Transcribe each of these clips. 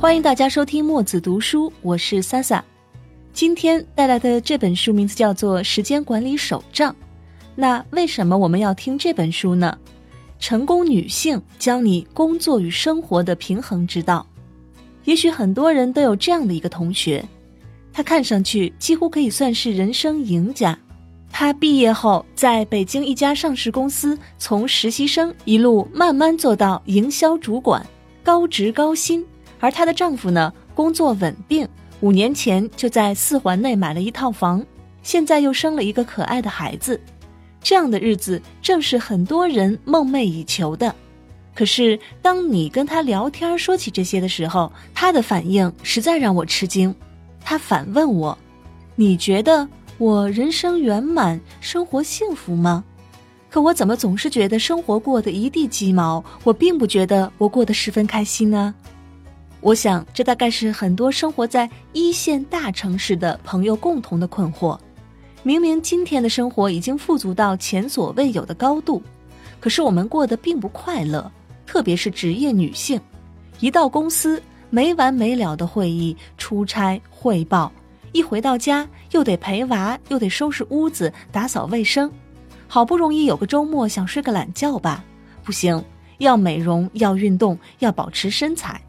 欢迎大家收听墨子读书，我是萨萨。今天带来的这本书名字叫做《时间管理手账》。那为什么我们要听这本书呢？成功女性教你工作与生活的平衡之道。也许很多人都有这样的一个同学，他看上去几乎可以算是人生赢家。他毕业后在北京一家上市公司，从实习生一路慢慢做到营销主管，高职高薪。而她的丈夫呢，工作稳定，五年前就在四环内买了一套房，现在又生了一个可爱的孩子。这样的日子正是很多人梦寐以求的。可是，当你跟他聊天说起这些的时候，他的反应实在让我吃惊。他反问我：“你觉得我人生圆满，生活幸福吗？”可我怎么总是觉得生活过得一地鸡毛？我并不觉得我过得十分开心呢。我想，这大概是很多生活在一线大城市的朋友共同的困惑。明明今天的生活已经富足到前所未有的高度，可是我们过得并不快乐。特别是职业女性，一到公司没完没了的会议、出差汇报，一回到家又得陪娃，又得收拾屋子、打扫卫生。好不容易有个周末想睡个懒觉吧，不行，要美容，要运动，要保持身材，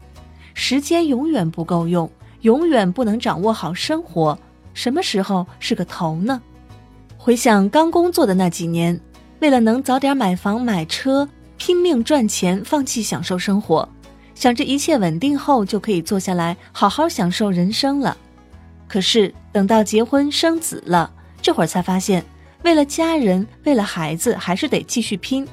时间永远不够用，永远不能掌握好生活。什么时候是个头呢？回想刚工作的那几年，为了能早点买房买车，拼命赚钱，放弃享受生活，想着一切稳定后就可以坐下来好好享受人生了。可是等到结婚生子了，这会儿才发现，为了家人，为了孩子，还是得继续拼。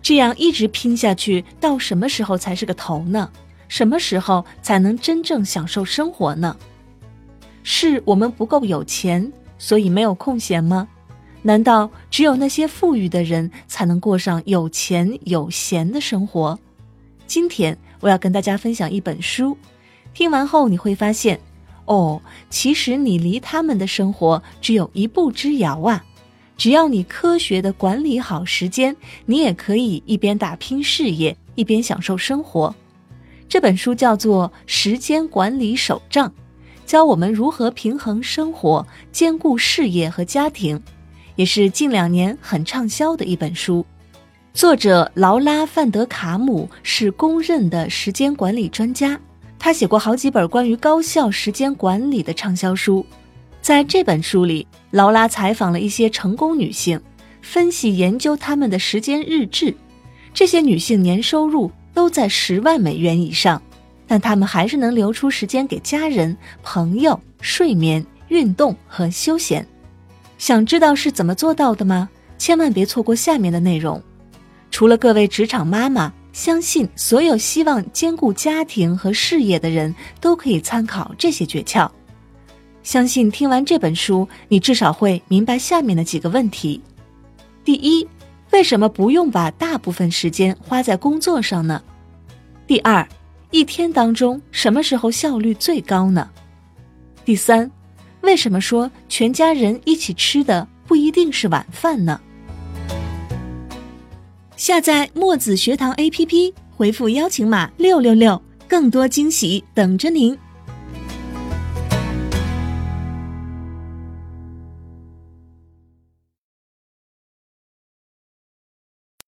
这样一直拼下去，到什么时候才是个头呢？什么时候才能真正享受生活呢？是我们不够有钱，所以没有空闲吗？难道只有那些富裕的人才能过上有钱有闲的生活？今天我要跟大家分享一本书，听完后你会发现，哦，其实你离他们的生活只有一步之遥啊！只要你科学的管理好时间，你也可以一边打拼事业，一边享受生活。这本书叫做《时间管理手账》。教我们如何平衡生活，兼顾事业和家庭，也是近两年很畅销的一本书。作者劳拉·范德卡姆是公认的时间管理专家，他写过好几本关于高效时间管理的畅销书。在这本书里，劳拉采访了一些成功女性，分析研究她们的时间日志。这些女性年收入都在十万美元以上。但他们还是能留出时间给家人、朋友、睡眠、运动和休闲。想知道是怎么做到的吗？千万别错过下面的内容。除了各位职场妈妈，相信所有希望兼顾家庭和事业的人都可以参考这些诀窍。相信听完这本书，你至少会明白下面的几个问题：第一，为什么不用把大部分时间花在工作上呢？第二。一天当中，什么时候效率最高呢？第三，为什么说全家人一起吃的不一定是晚饭呢？下载墨子学堂 APP，回复邀请码六六六，更多惊喜等着您。